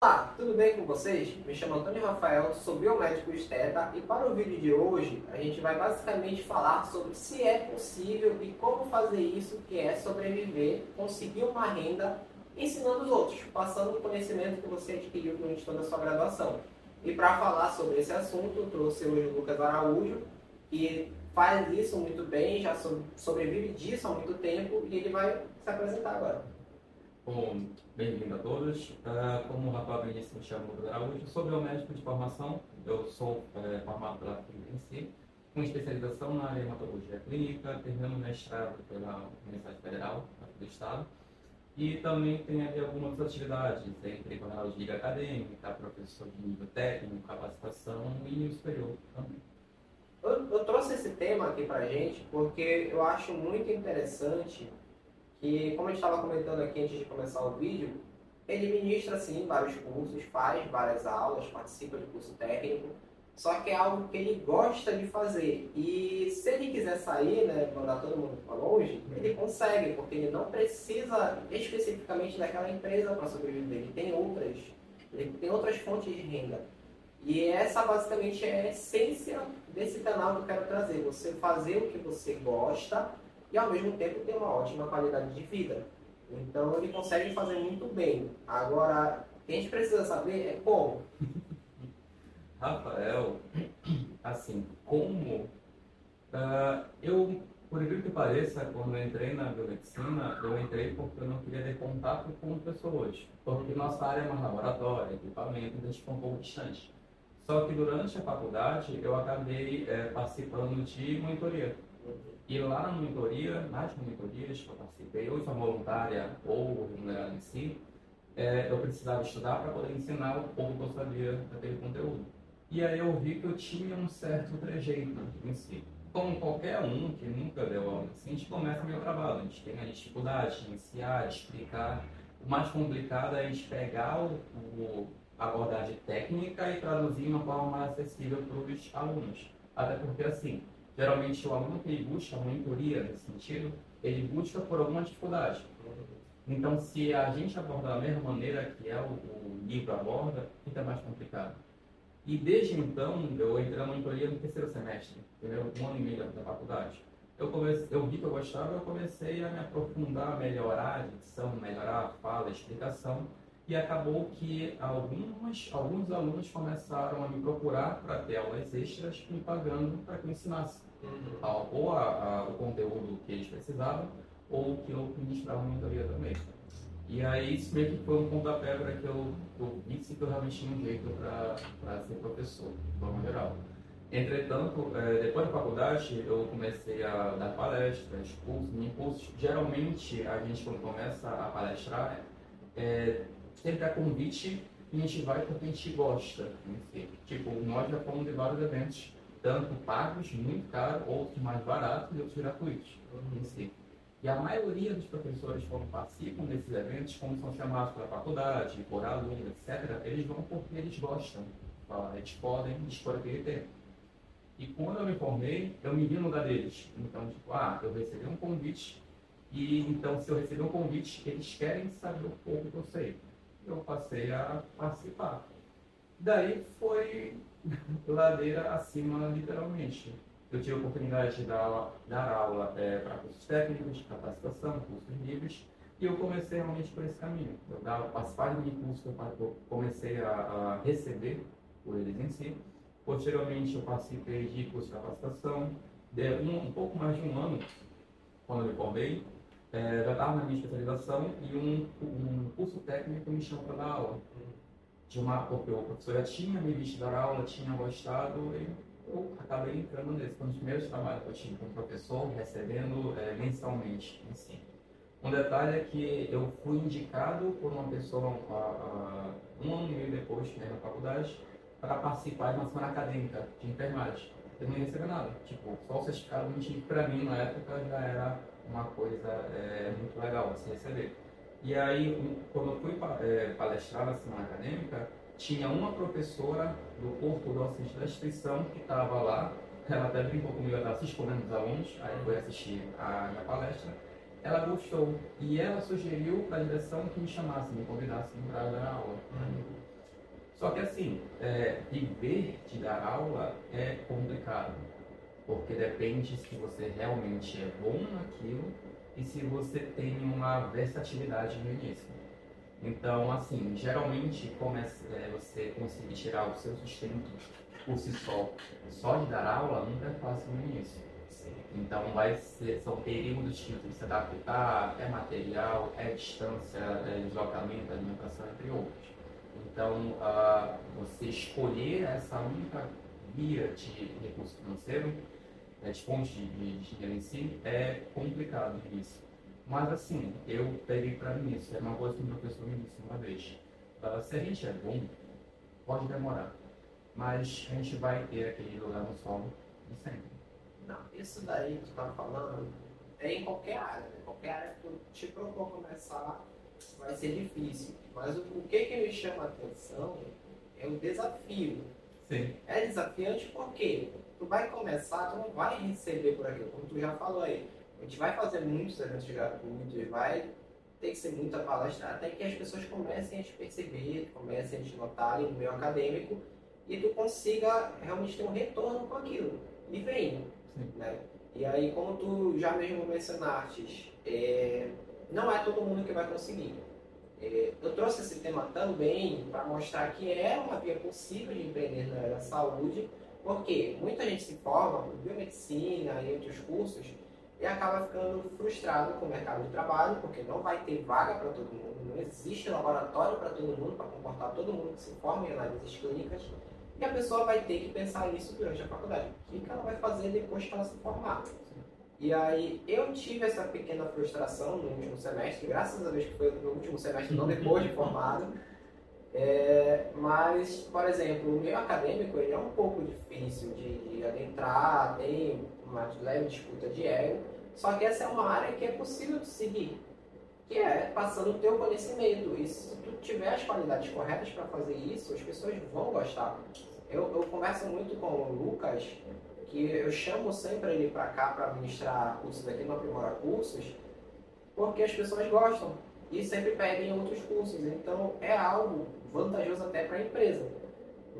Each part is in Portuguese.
Olá, tudo bem com vocês? Me chamo Antônio Rafael, sou biomédico esteta e para o vídeo de hoje a gente vai basicamente falar sobre se é possível e como fazer isso que é sobreviver, conseguir uma renda ensinando os outros, passando o conhecimento que você adquiriu durante toda a sua graduação. E para falar sobre esse assunto, trouxe hoje o Lucas Araújo, que faz isso muito bem, já sobrevive disso há muito tempo e ele vai se apresentar agora. Bom, bem-vindo a todos. Uh, como o Rafael bem disse, me chamo Lucas Araújo, sou biomédico de formação, eu sou é, formado pela FINC, com especialização na área hematologia clínica, terminando mestrado pela Universidade Federal do Estado, e também tenho ali algumas atividades, entre jornal de liga acadêmica, professor de nível técnico, capacitação e nível superior também. Eu, eu trouxe esse tema aqui pra gente porque eu acho muito interessante que, como a gente estava comentando aqui antes de começar o vídeo, ele ministra sim vários cursos, faz várias aulas, participa de curso técnico, só que é algo que ele gosta de fazer. E se ele quiser sair, né, mandar todo mundo para longe, ele consegue, porque ele não precisa especificamente daquela empresa para sobreviver. Ele tem outras, ele tem outras fontes de renda. E essa basicamente é a essência desse canal que eu quero trazer. Você fazer o que você gosta e ao mesmo tempo ter uma ótima qualidade de vida. Então ele consegue fazer muito bem. Agora, o que a gente precisa saber é como. Rafael, assim, como uh, eu, por incrível que pareça, quando eu entrei na biomedicina, eu entrei porque eu não queria ter contato com pessoas. Porque nossa área é mais laboratório, equipamento, então a gente ficou um pouco distante. Só que durante a faculdade eu acabei é, participando de monitoria. E lá na monitoria, nas monitorias que eu participei, ou de forma voluntária ou remunerada em si, é, eu precisava estudar para poder ensinar o pouco que eu sabia daquele conteúdo. E aí eu vi que eu tinha um certo trejeito em si. Como qualquer um que nunca deu aula assim, a gente começa meio trabalho. A gente tem a dificuldade de iniciar, de explicar. O mais complicado é a gente pegar o, o, abordagem técnica e traduzir de uma forma mais acessível para os alunos. Até porque, assim, geralmente o aluno que ele busca a monitoria nesse sentido, ele busca por alguma dificuldade. Então, se a gente aborda da mesma maneira que é o, o livro aborda, fica mais complicado. E desde então, eu entrei na monitoria no terceiro semestre, entendeu? Um ano e meio da faculdade. Eu, comecei, eu vi que eu gostava, eu comecei a me aprofundar, melhorar a dicção, melhorar a fala, a explicação. E acabou que alguns, alguns alunos começaram a me procurar para ter aulas extras, me pagando para que eu ensinasse uhum. ou a, a, o conteúdo que eles precisavam, ou que eu ministrava mentoria também. E aí isso meio que foi um pontapé para que eu, eu visse que eu realmente tinha um jeito para ser professor, de forma geral. Entretanto, é, depois da faculdade, eu comecei a dar palestras, cursos, mini cursos. Geralmente, a gente, quando começa a palestrar, é, sempre a convite e a gente vai porque a gente gosta. Enfim. Tipo, nós já fomos de vários eventos tanto pagos, muito caros, outros mais baratos e outros gratuitos si. E a maioria dos professores, quando participam desses eventos, como são chamados pela faculdade, por aluno, etc., eles vão porque eles gostam. Eles podem expor aquele tempo. E quando eu me formei, eu me vi no lugar deles. Então, tipo, ah, eu recebi um convite, e então, se eu receber um convite, eles querem saber um pouco que eu sei. Eu passei a participar. Daí foi ladeira acima, literalmente. Eu tive a oportunidade de dar, dar aula é, para cursos técnicos, capacitação, cursos livres, e eu comecei realmente por esse caminho. Eu dava, participar de um curso que eu comecei a, a, receber por eles em si. Posteriormente, eu participei de curso de capacitação, de um, um pouco mais de um ano, quando eu me formei. É, já estava na minha especialização e um, um curso técnico me chamou para dar aula de uma, porque o professor já tinha me visto dar aula, tinha gostado, e eu acabei entrando nesse. Foi um dos primeiros trabalhos que eu tive com o professor, recebendo é, mensalmente si. Um detalhe é que eu fui indicado por uma pessoa um ano e meio depois né, na faculdade para participar de uma semana acadêmica de enfermagem. Eu não ia receber nada, tipo, só o certificado que para mim na época já era uma coisa é, muito legal assim receber. E aí, quando eu fui é, palestrar na semana acadêmica, tinha uma professora do corpo docente da instituição que estava lá, ela até brincou comigo, ela estava se escondendo dos alunos, aí foi assistir a minha palestra. Ela gostou e ela sugeriu para a direção que me chamasse, me convidasse para dar aula. Uhum. Só que assim, é, viver de dar aula é complicado, porque depende se você realmente é bom naquilo e se você tem uma versatilidade no início. Então, assim, geralmente começa, é, você conseguir tirar o seu sustento por si só, só de dar aula, nunca é fácil no início. Então, vai ser, são períodos que tem que se adaptar, é material, é distância, é deslocamento, alimentação, entre outros. Então, uh, você escolher essa única via de recurso financeiro, né, de fonte de, dinheiro em si, é complicado isso. Mas assim, eu peguei para mim isso, é uma coisa que o professor me disse uma vez. Uh, se a gente é bom, pode demorar, mas a gente vai ter aquele lugar no solo de sempre. Não, isso daí que tu tá falando é em qualquer área, né? Qualquer área que tu te propor começar vai ser difícil. Mas o, o que, que me chama a atenção é o desafio. Sim. É desafiante porque tu vai começar, tu não vai receber por aquilo, como tu já falou aí. A gente vai fazer muitos eventos gratuitos, vai ter que ser muita palestra, até que as pessoas comecem a te perceber, comecem a te notar no meio acadêmico e tu consiga realmente ter um retorno com aquilo. E vem. Né? E aí, como tu já mesmo mencionaste, é, não é todo mundo que vai conseguir. É, eu trouxe esse tema também para mostrar que é uma via possível de empreender na área da saúde, porque muita gente se forma em biomedicina e outros cursos e acaba ficando frustrado com o mercado de trabalho, porque não vai ter vaga para todo mundo, não existe laboratório para todo mundo, para comportar todo mundo que se forma em análises clínicas, e a pessoa vai ter que pensar nisso durante a faculdade. O que ela vai fazer depois que ela se formar? E aí eu tive essa pequena frustração no último semestre, graças a Deus que foi no último semestre, não depois de formado. É, mas, por exemplo, o meio acadêmico ele é um pouco difícil de, de adentrar, tem uma leve disputa de ego, só que essa é uma área que é possível de seguir, que é passando o teu conhecimento. E se tu tiver as qualidades corretas para fazer isso, as pessoas vão gostar. Eu, eu converso muito com o Lucas, que eu chamo sempre ele para cá para ministrar cursos aqui no Aprimora Cursos, porque as pessoas gostam e sempre pedem outros cursos. Então é algo vantajoso até para a empresa.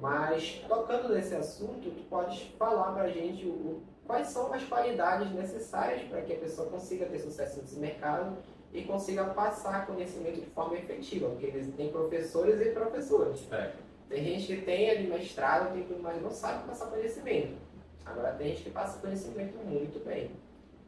Mas tocando nesse assunto, tu podes falar para a gente o, quais são as qualidades necessárias para que a pessoa consiga ter sucesso nesse mercado e consiga passar conhecimento de forma efetiva, porque eles têm professores e professores. É. Tem gente que tem ali mestrado, tem tudo, mas não sabe passar conhecimento. Agora tem gente que passa conhecimento muito bem.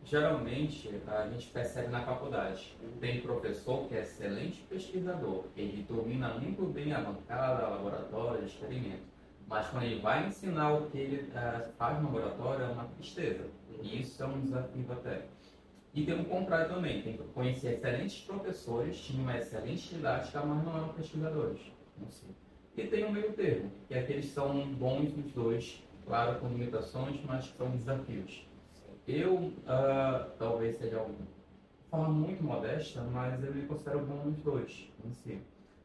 Geralmente a gente percebe na faculdade. Tem professor que é excelente pesquisador, ele domina muito bem a bancada, laboratório, experimento. Mas quando ele vai ensinar o que ele uh, faz no laboratório é uma tristeza. E isso é um desafio até. E tem um contrário também, tem que conhecer excelentes professores, tinham uma excelente didática, mas não eram pesquisadores. Não sei. E tem um meio termo, que é que eles são bons nos dois, claro, com limitações, mas são desafios. Eu, uh, talvez seja uma forma muito modesta, mas eu me considero bom nos dois, em si.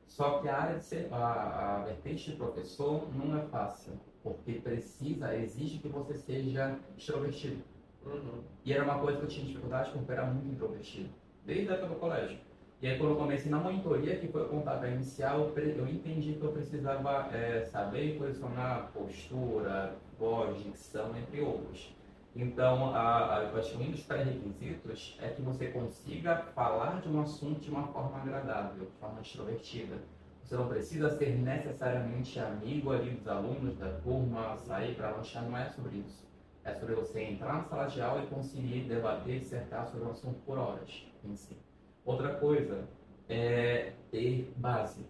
Só que a área de ser, a, a vertente de professor não é fácil, porque precisa, exige que você seja extrovertido. Uhum. E era uma coisa que eu tinha dificuldade porque eu era muito introvertido, desde a época do colégio. E aí, quando eu comecei na monitoria, que foi o contato inicial, eu entendi que eu precisava é, saber posicionar postura, voz, dicção, entre outros. Então, a, a, acho que um dos pré-requisitos é que você consiga falar de um assunto de uma forma agradável, de forma extrovertida. Você não precisa ser necessariamente amigo ali dos alunos, da turma, sair para lanchar, não é sobre isso. É sobre você entrar na sala de aula e conseguir debater dissertar sobre um assunto por horas em si. Outra coisa é ter base.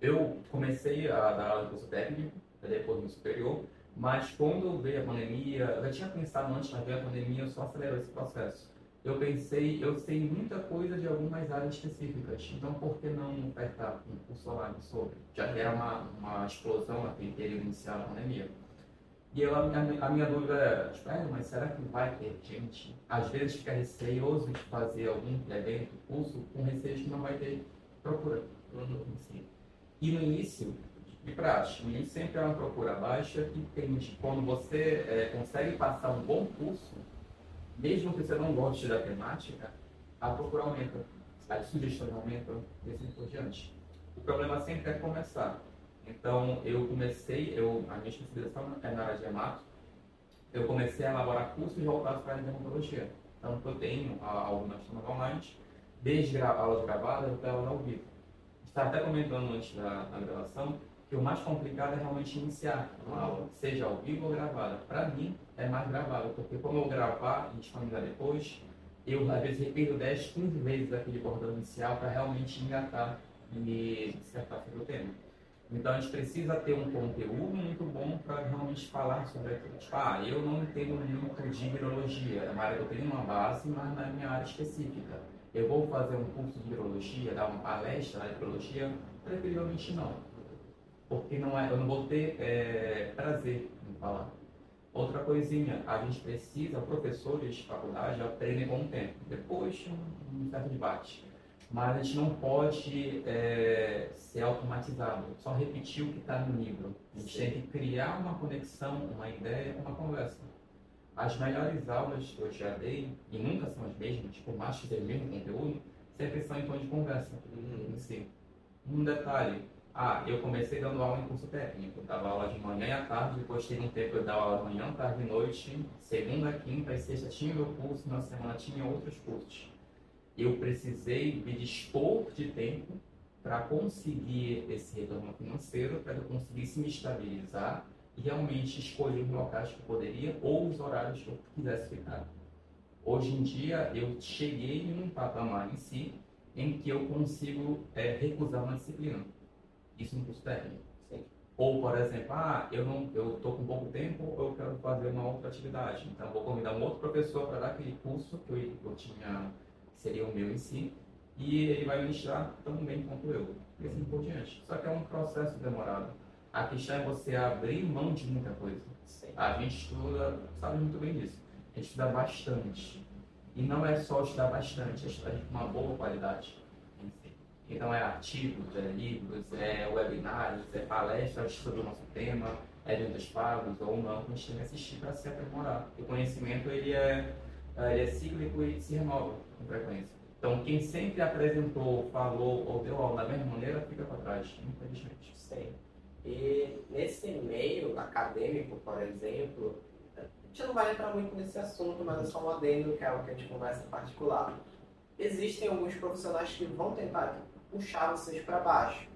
Eu comecei a dar aula de curso técnico, depois no superior, mas quando veio a pandemia, eu já tinha pensado antes, mas veio a pandemia, eu só acelerou esse processo. Eu pensei, eu sei muita coisa de algumas áreas específicas, então por que não ofertar um curso online sobre? Já que era uma, uma explosão naquele período inicial da pandemia. E eu, a, minha, a minha dúvida era, tipo, é, mas será que vai ter gente? Às vezes fica receioso de fazer algum evento, curso, com receio que não vai ter procura. Uhum. E no início, de prática. E sempre é uma procura baixa e tende, quando você é, consegue passar um bom curso, mesmo que você não goste da temática, a procura aumenta, as sugestões aumentam e assim por diante. O problema sempre é começar. Então, eu comecei, eu, a minha especialização é na área de hemato, eu comecei a elaborar cursos voltados para a dermatologia. Então, eu tenho algumas turmas online, desde aulas gravadas até aulas ao vivo. Estava até comentando antes da, da gravação o mais complicado é realmente iniciar uma aula, seja ao vivo ou gravada. Para mim, é mais gravada, porque como eu gravar e disponibilizar depois, eu às vezes repito 10, 15 vezes aquele bordão inicial para realmente engatar e dissertar sobre o tema. Então a gente precisa ter um conteúdo muito bom para realmente falar sobre aquilo. Tipo, ah, eu não entendo muito de virologia, é uma área que eu tenho uma base, mas na minha área específica. Eu vou fazer um curso de virologia, dar uma palestra na virologia? Preferivelmente não. Porque não é, eu não vou ter é, prazer em falar. Outra coisinha, a gente precisa, professores de faculdade aprendem com o tempo. Depois, um, certo debate mas a gente não pode é, ser automatizado, só repetir o que está no livro. A gente Sim. tem que criar uma conexão, uma ideia, uma conversa. As melhores aulas que eu já dei, e nunca são as mesmas, por mais que seja o mesmo conteúdo, sempre são em tom de conversa. Uhum. Assim, um detalhe, ah, eu comecei dando aula em curso técnico, dava aula de manhã e à tarde, depois teve um tempo eu dava aula de manhã, tarde e noite, segunda, quinta e sexta tinha meu curso, na semana tinha outros cursos eu precisei me dispor de tempo para conseguir esse retorno financeiro, para que eu conseguisse me estabilizar e realmente escolher os locais que eu poderia ou os horários que eu quisesse ficar. Hoje em dia, eu cheguei em um patamar em si em que eu consigo é, recusar uma disciplina. Isso no curso técnico. Sim. Ou, por exemplo, ah, eu não, eu estou com pouco tempo, eu quero fazer uma outra atividade. Então, vou convidar um outro professor para dar aquele curso que eu, eu tinha seria o meu em si, e ele vai ministrar tão bem quanto eu, e assim por diante. Só que é um processo demorado. A questão é você abrir mão de muita coisa. Sim. A gente estuda, sabe muito bem disso, a gente estuda bastante. E não é só estudar bastante, é estudar com uma boa qualidade. Então é artigos, é livros, é webinários, é palestras sobre o nosso tema, eventos pagos ou não, a gente tem que assistir para se aprimorar. O conhecimento ele é, ele é cíclico e se renova com frequência. Então, quem sempre apresentou, falou ou deu aula da mesma maneira, fica para trás, infelizmente. Sim. E nesse meio acadêmico, por exemplo, a gente não vai entrar muito nesse assunto, mas é só um adendo, que é algo que a gente conversa particular. Existem alguns profissionais que vão tentar puxar vocês para baixo.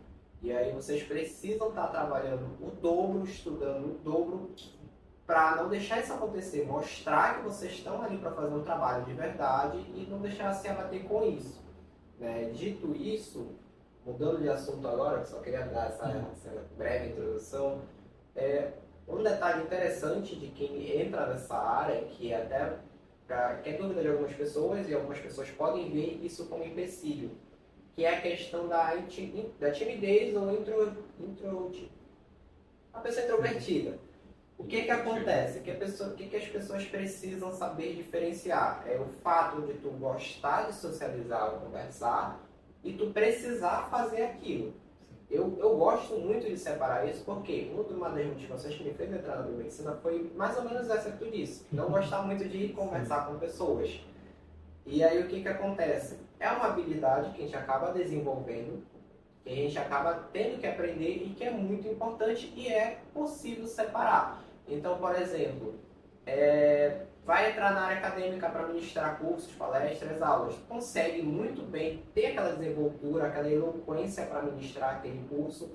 E aí vocês precisam estar trabalhando o dobro, estudando o dobro, para não deixar isso acontecer, mostrar que vocês estão ali para fazer um trabalho de verdade e não deixar se abater com isso. Né? Dito isso, mudando de assunto agora, que só queria dar essa, essa breve introdução, é, um detalhe interessante de quem entra nessa área, que é até que é dúvida de algumas pessoas, e algumas pessoas podem ver isso como empecilho, que é a questão da, da timidez ou intro, intro, a pessoa introvertida. O que que acontece? Que pessoa, o que, que as pessoas precisam saber diferenciar? É o fato de tu gostar de socializar ou conversar e tu precisar fazer aquilo. Eu, eu gosto muito de separar isso porque uma das motivações que me fez entrar na biomedicina foi mais ou menos essa que tu disse. Não gostar muito de conversar com pessoas. E aí o que que acontece? É uma habilidade que a gente acaba desenvolvendo, que a gente acaba tendo que aprender e que é muito importante e é possível separar. Então, por exemplo, é, vai entrar na área acadêmica para ministrar cursos, palestras, aulas. Consegue muito bem ter aquela desenvoltura, aquela eloquência para ministrar aquele curso,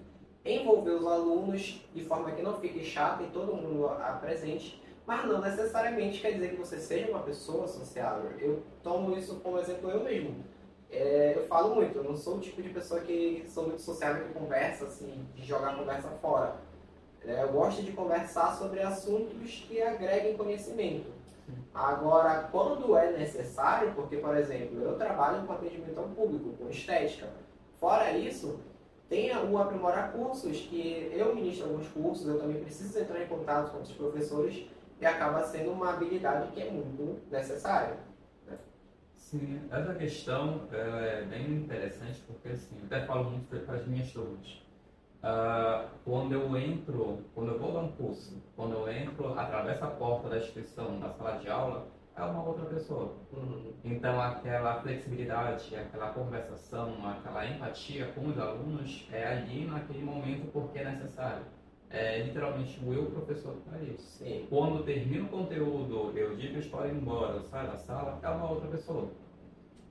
envolver os alunos de forma que não fique chato e todo mundo presente, mas não necessariamente quer dizer que você seja uma pessoa sociável. Eu tomo isso como exemplo eu mesmo. É, eu falo muito, eu não sou o tipo de pessoa que sou muito sociável que conversa, assim, de jogar a conversa fora é, eu gosto de conversar sobre assuntos que agreguem conhecimento. Agora, quando é necessário, porque, por exemplo, eu trabalho com atendimento ao público, com estética. Fora isso, tem o aprimorar cursos, que eu ministro alguns cursos, eu também preciso entrar em contato com os professores, e acaba sendo uma habilidade que é muito necessária. Sim, essa questão é bem interessante, porque assim, eu até falo muito para as minhas turmas. Uh, quando eu entro, quando eu vou dar um curso, quando eu entro, atravesso a porta da instituição, da sala de aula, é uma outra pessoa. Uhum. Então, aquela flexibilidade, aquela conversação, aquela empatia com os alunos é ali naquele momento porque é necessário. É literalmente o eu professor que está. Sim. Quando termina o conteúdo, eu digo podem ir embora, eu saio da sala, é uma outra pessoa.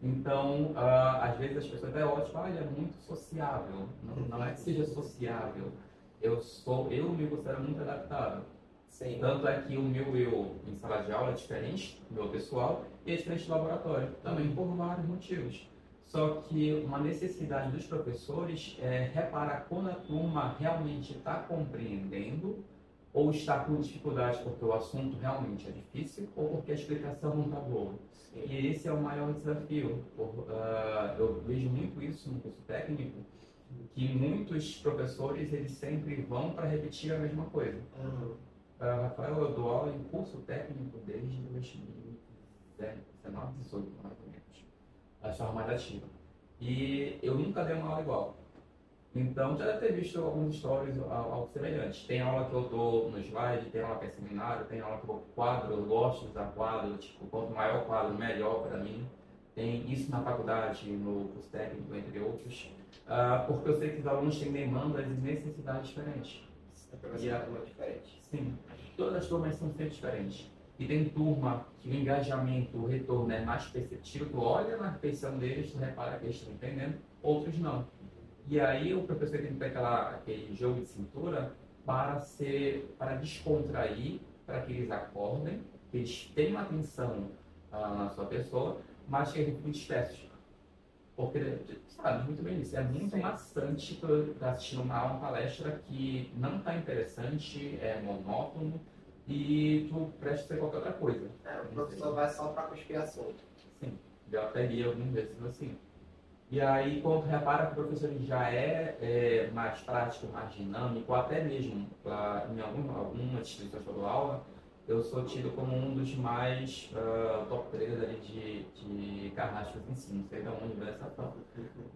Então, ah, às vezes as pessoas é ótimo, ah, ele é muito sociável. Não, não é que seja sociável. Eu sou, eu me considero muito adaptável. Sim. Tanto é que o meu eu em sala de aula é diferente do meu pessoal e é diferente do laboratório, também por vários motivos. Só que uma necessidade dos professores é reparar quando a turma realmente está compreendendo ou está com dificuldade porque o assunto realmente é difícil ou porque a explicação não está boa. Sim. E esse é o maior desafio. Por, ah, eu vejo muito isso no curso técnico, que muitos professores eles sempre vão para repetir a mesma coisa. Uhum. Ah, Rafael, eu dou aula em curso técnico desde 2019, 18, mais ou menos. A forma mais ativa. E eu nunca dei uma aula igual. Então, já deve ter visto alguns stories al- algo semelhante. Tem aula que eu dou no slide, tem aula que é seminário, tem aula que eu quadro, eu gosto de usar quadro, tipo, quanto maior o quadro, melhor para mim. Tem isso na faculdade, no curso técnico, entre outros. Ah, porque eu sei que os alunos têm demandas e necessidades diferentes. É para você Yeah. uma diferente. Sim, todas as turmas são sempre diferentes. E tem turma que o engajamento, o retorno é mais perceptível, tu olha na refeição deles, tu repara que eles estão entendendo, outros não. E aí o professor tem que ter aquela, aquele jogo de cintura para ser, para descontrair, para que eles acordem, que eles tenham atenção ah, na sua pessoa, mas que eles fiquem dispersos. Porque, sabe, muito bem isso, é muito Sim. maçante tá assistindo uma, uma palestra que não está interessante, é monótono, e tu presta ser qualquer outra coisa. É, o professor vai só para cuspir assunto. Sim, já peguei alguns desses assim. E aí, quando repara que o professor já é, é, mais prático, mais dinâmico, até mesmo ah, em algum, alguma instituição que eu dou aula, eu sou tido como um dos mais ah, top 3 ali de, de carrascos em si, não sei de onde vem essa fama.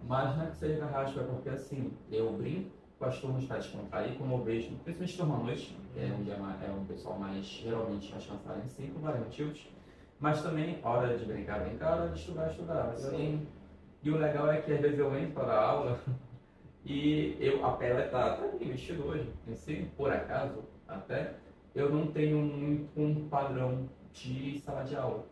Mas não é que seja carrasco, é porque assim, eu brinco com as turmas para descontrair, como eu vejo, principalmente turma à noite, que é onde é, é um pessoal mais, geralmente, mais cansado em si, por vários motivos. Mas também, hora de brincar, brincar, hora de estudar, estudar. Eu Sim. E o legal é que às vezes eu entro para a aula e eu, a pele tá, tá aqui, vestido hoje, em si, por acaso, até, eu não tenho muito um padrão de sala de aula.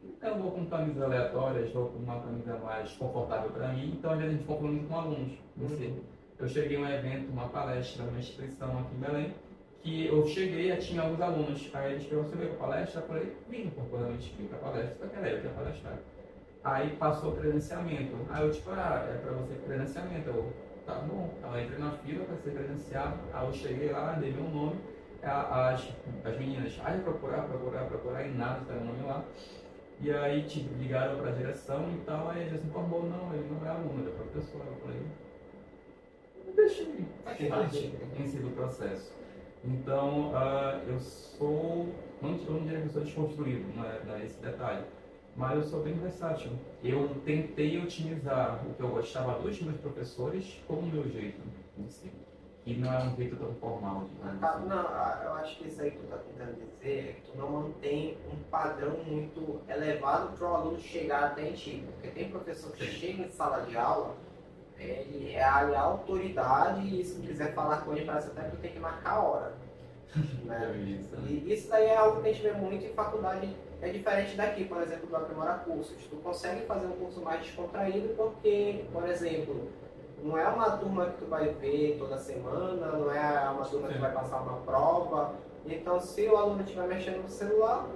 Então, Eu vou com camisas aleatórias, vou com uma camisa mais confortável para mim, então às vezes a gente confunde muito com alunos. Você. Eu cheguei em um evento, uma palestra, uma instituição aqui em Belém, que eu cheguei e tinha alguns alunos. Aí eles perguntaram, você veio para palestra? Eu falei, vim, provavelmente vim para palestra, só que era eu que ia palestrar. Aí passou o credenciamento. Aí eu tipo, ah, é para você credenciamento. Eu, tá bom. Eu entrei na fila para ser credenciado. Aí eu cheguei lá, dei meu nome. As, as meninas, aí procurar, procurar, procurar, e nada, tá o nome lá. E aí tipo, ligaram para a direção e tal, aí eles informou, não, ele não é aluno, ele é professor. Eu falei, deixa eu ir, faz parte em si do processo. Então, ah, eu sou, não, eu não diria que eu sou desconstruído, não é, não é esse detalhe, mas eu sou bem versátil. Eu tentei otimizar o que eu gostava dos meus professores com o meu jeito em si. E não é um jeito tão formal, digamos Ah, assim. Não, ah, eu acho que isso aí que tu tá tentando dizer é que tu não mantém um padrão muito elevado para o aluno chegar até em ti. Porque tem professor que chega em sala de aula, ele é a autoridade e se quiser falar com ele, parece até que tem que marcar a hora. né? Isso. E isso daí é algo que a gente vê muito em faculdade, é diferente daqui, por exemplo, do Aprimora Cursos. Tu consegue fazer um curso mais descontraído porque, por exemplo, não é uma turma que tu vai ver toda semana, não é uma turma que vai passar uma prova. Então, se o aluno estiver mexendo no celular,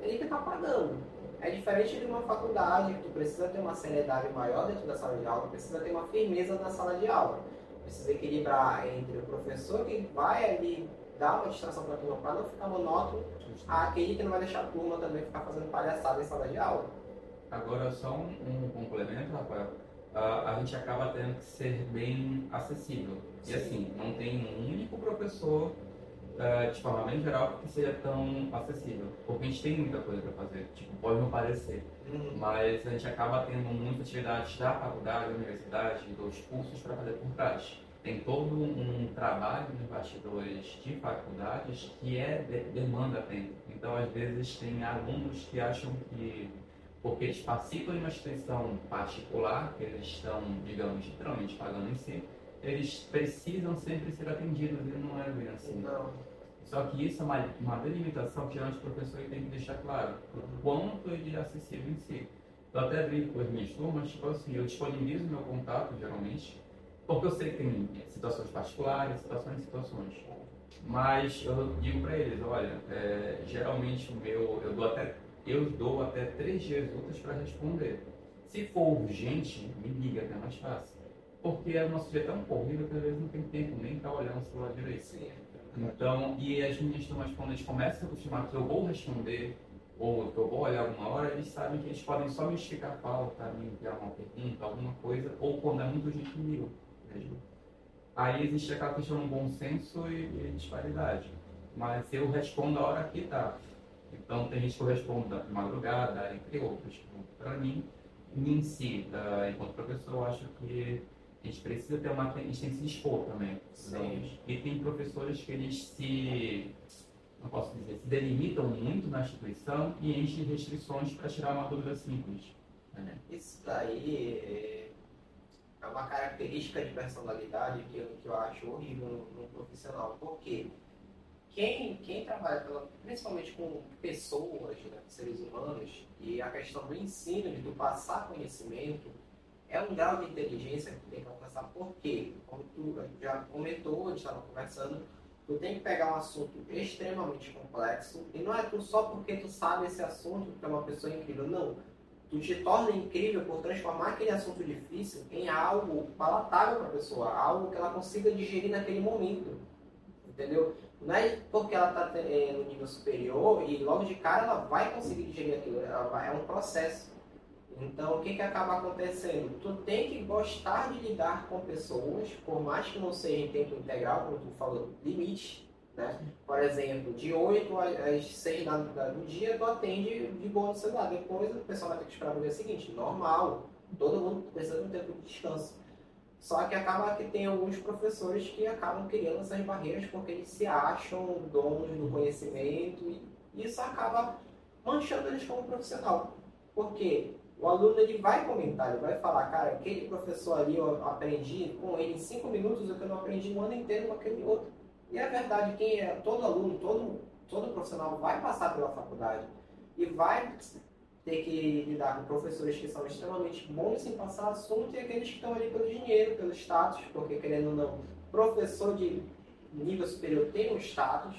ele que está pagando. É diferente de uma faculdade, que tu precisa ter uma seriedade maior dentro da sala de aula, precisa ter uma firmeza na sala de aula. Precisa equilibrar entre o professor que vai ali dar uma distração para a turma para não ficar monótono, aquele que não vai deixar a turma também ficar fazendo palhaçada em sala de aula. Agora, só um, um complemento, Rafael. Ah, a gente acaba tendo que ser bem acessível. E Sim. assim, não tem um único professor, ah, de forma bem geral, que seja tão acessível. Porque a gente tem muita coisa para fazer. Tipo, pode não parecer. Mas a gente acaba tendo muitas atividades da faculdade, da universidade, dos cursos para fazer por trás. Tem todo um trabalho nos bastidores de faculdades que é de, demanda tempo. Então, às vezes, tem alunos que acham que, porque eles participam de uma instituição particular, que eles estão, digamos, literalmente pagando em si, eles precisam sempre ser atendidos e não é bem assim. Não. Só que isso é uma, uma delimitação que antes o professor tem que deixar claro o quanto ele é acessível em si. Eu até brinco com as minhas turmas, tipo assim, eu disponibilizo meu contato, geralmente, porque eu sei que tem situações particulares, situações situações. Mas eu digo para eles, olha, é, geralmente o meu, eu dou até, eu dou até três dias úteis para responder. Se for urgente, me liga, que é mais fácil. Porque o nosso dia é tão corrido que às vezes não tem tempo nem para olhar o celular direito. Sim. Então, e as minhas turmas, quando eles começam a acostumar que eu vou responder, ou que eu vou olhar alguma hora, eles sabem que eles podem só me esticar a pauta, me enviar uma pergunta, alguma coisa, ou quando é muito gente comigo mesmo. Aí existe aquela questão do bom senso e, e disparidade. Mas eu respondo a hora que está. Então tem gente que eu respondo da madrugada, entre outros. Para mim, em si, da, enquanto professor, eu acho que a gente precisa ter uma. A gente tem que se expor também. Sim. E tem professores que eles se. Não posso dizer, se delimitam muito na instituição e enchem restrições para tirar uma dúvida simples. Né? Isso daí é é uma característica de personalidade que eu, que eu acho horrível no, no profissional. Por quê? Quem, quem trabalha, pela, principalmente com pessoas, né, seres humanos, e a questão do ensino, tu passar conhecimento, é um grau de inteligência que tem que alcançar. Por quê? Como tu já comentou, a gente estava conversando, tu tem que pegar um assunto extremamente complexo, e não é tu só porque tu sabe esse assunto, que é uma pessoa incrível, não tu te torna incrível por transformar aquele assunto difícil em algo palatável para a pessoa, algo que ela consiga digerir naquele momento. Entendeu? Não é porque ela está é, no nível superior e logo de cara ela vai conseguir digerir aquilo, vai, é um processo. Então, o que, que acaba acontecendo? Tu tem que gostar de lidar com pessoas, por mais que não seja em tempo integral, como tu falou, limite. Né? Por exemplo, de 8 às 6 da, da, do dia, tu atende de boa no celular. Depois o pessoal vai ter que esperar no dia seguinte. Normal. Todo mundo precisa de um tempo de descanso. Só que acaba que tem alguns professores que acabam criando essas barreiras porque eles se acham donos do conhecimento e isso acaba manchando eles como profissional. Porque o aluno ele vai comentar, ele vai falar, cara, aquele professor ali eu aprendi com ele em 5 minutos o que eu não aprendi o ano inteiro com aquele outro. E é verdade, quem é todo aluno, todo, todo profissional vai passar pela faculdade e vai ter que lidar com professores que são extremamente bons em passar assunto e aqueles que estão ali pelo dinheiro, pelo status, porque querendo ou não, professor de nível superior tem um status.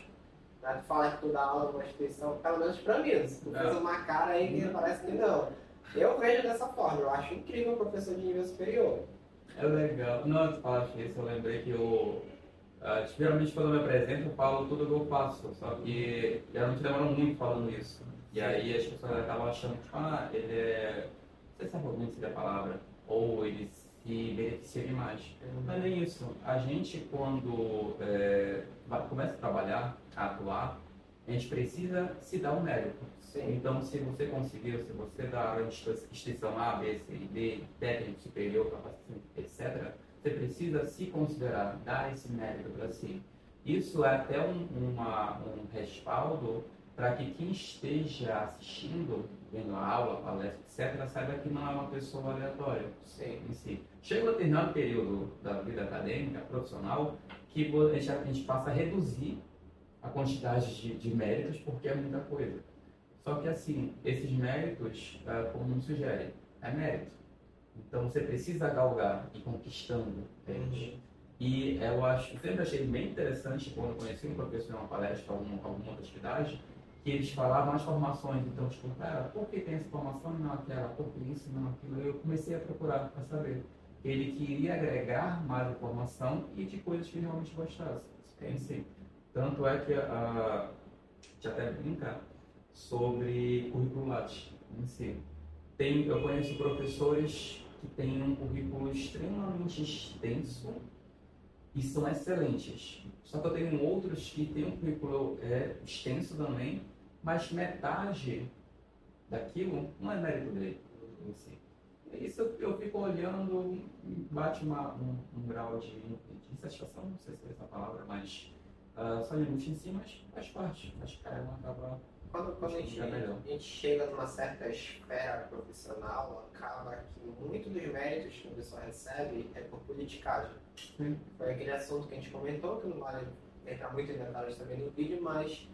Né? Tu fala que tu dá aula numa instituição, pelo menos para mim, se tu é. fez uma cara aí que parece que não. Eu vejo dessa forma, eu acho incrível o professor de nível superior. É legal. Não, tu falaste isso, eu lembrei que o Uh, geralmente quando eu me apresento eu falo tudo o que eu faço, só que geralmente demoram muito falando isso. E aí as pessoas acabam achando que, ah, ele é. Não sei se é arrogante seria a palavra, ou ele se beneficia demais. Não é nem isso. A gente, quando é, começa a trabalhar, a atuar, a gente precisa se dar um mérito. Sim. Então, se você conseguiu, se você dá a instituição A, B, C e D, técnico superior, capacitação, etc., você precisa se considerar, dar esse mérito para si. Isso é até um, uma, um respaldo para que quem esteja assistindo, vendo a aula, palestra, etc., saiba que não é uma pessoa aleatória Sim. em si. Chega um determinado período da vida acadêmica, profissional, que a gente, passa a reduzir a quantidade de, de, méritos, porque é muita coisa. Só que, assim, esses méritos, ah, como sugere, é mérito. Então você precisa galgar e conquistando, entende? Uhum. E eu acho, sempre achei bem interessante quando conheci um professor em uma palestra, alguma, alguma outra atividade, que eles falavam as formações. Então, tipo, cara, por que tem essa formação e não aquela? Por que isso não aquilo? Eu comecei a procurar para saber. Ele queria agregar mais informação e de coisas que realmente gostasse. Em si. Tanto é que a, a gente até brinca sobre currículo Lattes em si. Tem, eu conheço professores que têm um currículo extremamente extenso e são excelentes. Só que eu tenho outros que têm um currículo é, extenso também, mas metade daquilo não é mérito dele. Isso eu, eu fico olhando, bate uma, um, um, grau de, de insatisfação, não sei se é essa palavra, mas uh, só limite em si, mas faz parte. Acho que não acaba. Quando, quando a, gente, a gente chega numa certa esfera profissional, acaba que muito dos méritos que a pessoa recebe é por politicagem. Foi aquele assunto que a gente comentou, que não vale entrar muito em detalhes também no vídeo, mas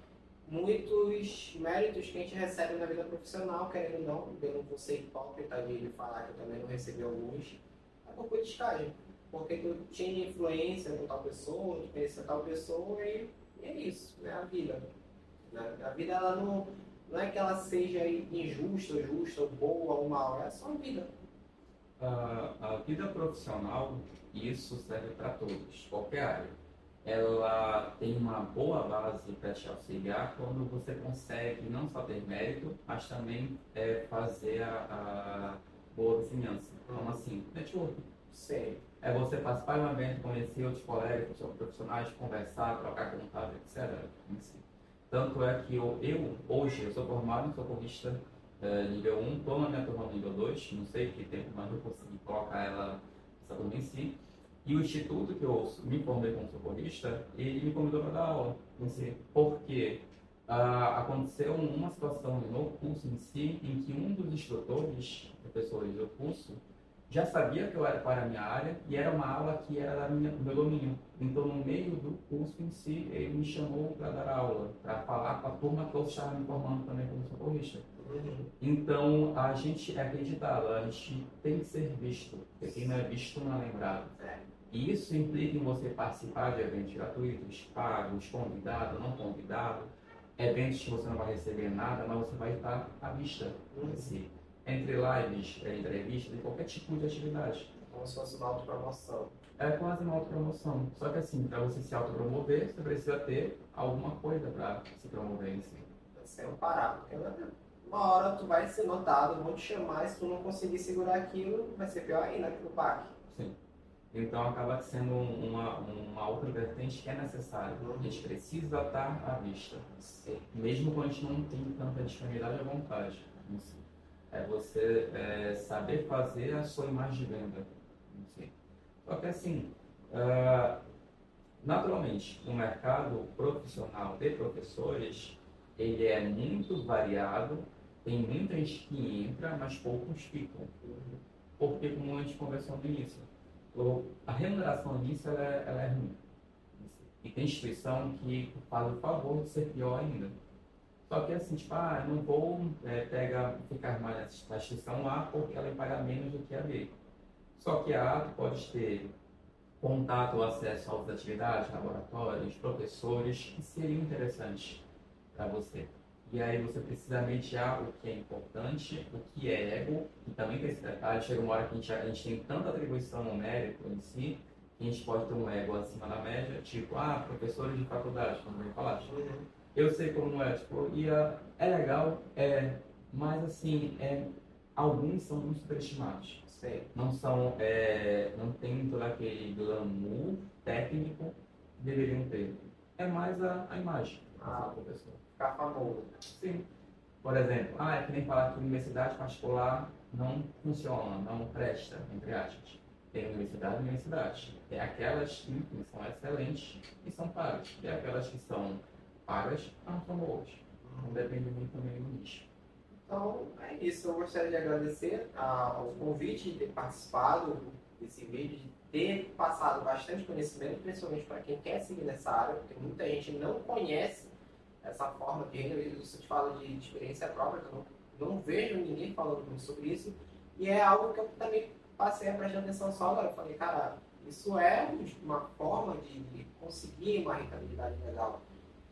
muitos méritos que a gente recebe na vida profissional, querendo ou não, eu não vou ser hipócrita de falar que eu também não recebi alguns, é por politicagem. Porque tu tinha influência com tal pessoa, tu conhecia tal pessoa e, e é isso, né? A vida. Né? A vida ela não, não é que ela seja injusta, ou justa, ou boa ou mal, é só a vida. A, a vida profissional, isso serve para todos, qualquer área ela tem uma boa base para te auxiliar quando você consegue não só ter mérito, mas também é, fazer a, a, boa vizinhança. Como assim? Network. Sim. É você participar de um evento, conhecer outros colegas, outros profissionais, conversar, trocar contato, etc. Tanto é que eu, eu hoje, eu sou formado em socorrista é, nível 1, estou na minha turma nível 2, não sei que tempo, mas eu consegui colocar ela, essa turma em si. E o instituto que eu me formei como socorrista, ele me convidou para dar aula em si, porque ah, aconteceu uma situação no curso em si, em que um dos instrutores, professores do curso, já sabia que eu era para a minha área e era uma aula que era da minha, do meu domínio. Então, no meio do curso em si, ele me chamou para dar aula, para falar com a turma que eu estava me formando também como socorrista. Uhum. Então, a gente é acreditado, a gente tem que ser visto, porque quem não é visto não é lembrado. É. E isso implica em você participar de eventos gratuitos, pagos, convidado, não convidado, eventos que você não vai receber nada, mas você vai estar à vista em si. Entre lives, é, entrevistas e qualquer tipo de atividade. Como se fosse uma autopromoção. É quase uma autopromoção. Só que assim, para você se autopromover, você precisa ter alguma coisa para se promover em si. Sem parar, porque uma hora tu vai ser notado, vão te chamar, e se tu não conseguir segurar aquilo, vai ser pior ainda que o PAC. Sim. Então acaba sendo uma, uma outra vertente que é necessária. A gente precisa estar à vista. Mesmo quando a gente não tem tanta disponibilidade à vontade. É você é, saber fazer a sua imagem de venda. Só que assim, uh, naturalmente, o mercado profissional de professores, ele é muito variado, tem muita gente que entra, mas poucos ficam. Porque, como a gente conversou no início, a remuneração nisso ela é, ela é ruim. E tem instituição que faz o favor de ser pior ainda. Só que assim, tipo, ah, não vou é, pegar, ficar mais nessa instituição A porque ela vai pagar menos do que a B. Só que a A pode ter contato ou acesso a outras atividades, laboratórios, professores, que seriam interessantes para você. E aí você precisa mediar o que é importante, o que é ego, e também tem esse detalhe, chega uma hora que a gente, a gente tem tanta atribuição numérica em si, que a gente pode ter um ego acima da média, tipo, ah, professores de faculdade, como eu falaste. Uhum. Eu sei como é, tipo, e uh, é legal, é, mas assim, é, alguns são muito superestimados. Sim. Não são, é, não tem todo aquele glamour técnico que deveriam ter. É mais a, a imagem ah. da professor ficar famoso. Sim. Por exemplo, ah, é que nem falar que universidade particular não funciona, não presta, entre aspas. Tem universidade e universidade. Tem aquelas que são excelentes e são pagas. E aquelas que são pagas não são boas. Então depende muito também do nicho. Então é isso. Eu gostaria de agradecer ao convite de ter participado desse vídeo, de ter passado bastante conhecimento, principalmente para quem quer seguir nessa área, porque muita gente não conhece essa forma de renda, isso te fala de experiência própria, eu não, não vejo ninguém falando muito sobre isso, e é algo que eu também passei a prestar atenção só agora, eu falei, cara, isso é uma forma de conseguir uma rentabilidade legal,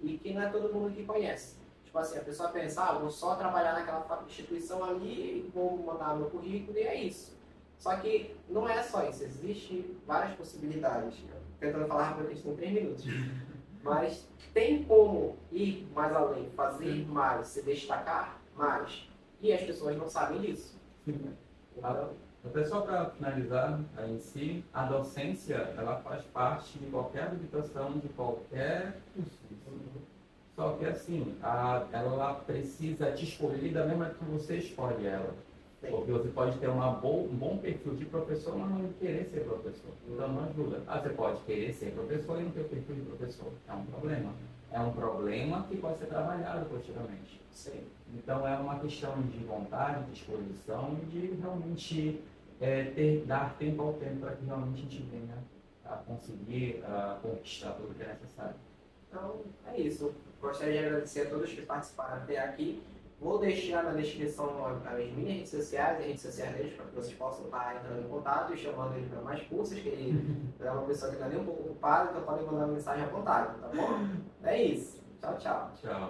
e que não é todo mundo que conhece. Tipo assim, a pessoa pensa, ah, vou só trabalhar naquela instituição ali, vou mandar meu currículo e é isso. Só que não é só isso, existem várias possibilidades. Tentando falar rápido, a gente tem três minutos. Mas tem como ir mais além, fazer mais, se destacar mais. E as pessoas não sabem disso. Então, até só para finalizar em si, a docência ela faz parte de qualquer habilitação, de qualquer curso. Só que assim, a, ela precisa te escolher da mesma que você escolhe ela. Sim. Porque você pode ter uma bo um bom perfil de professor, mas não querer ser professor. Então não ajuda. Ah, você pode querer ser professor e não ter o perfil de professor. É um problema. É um problema que pode ser trabalhado positivamente. Sim. Então é uma questão de vontade, de disposição e de realmente é, ter, dar tempo ao tempo para que realmente a gente venha a conseguir a conquistar tudo que é necessário. Então é isso. Gostaria de agradecer a todos que participaram até aqui. Vou deixar na descrição as minhas redes sociais as redes sociais deles para que vocês possam estar entrando em contato e chamando ele para mais cursos, que ele é uma pessoa que não é nem um pouco ocupada, então podem mandar mensagem à vontade, tá bom? É isso. Tchau, tchau. Tchau.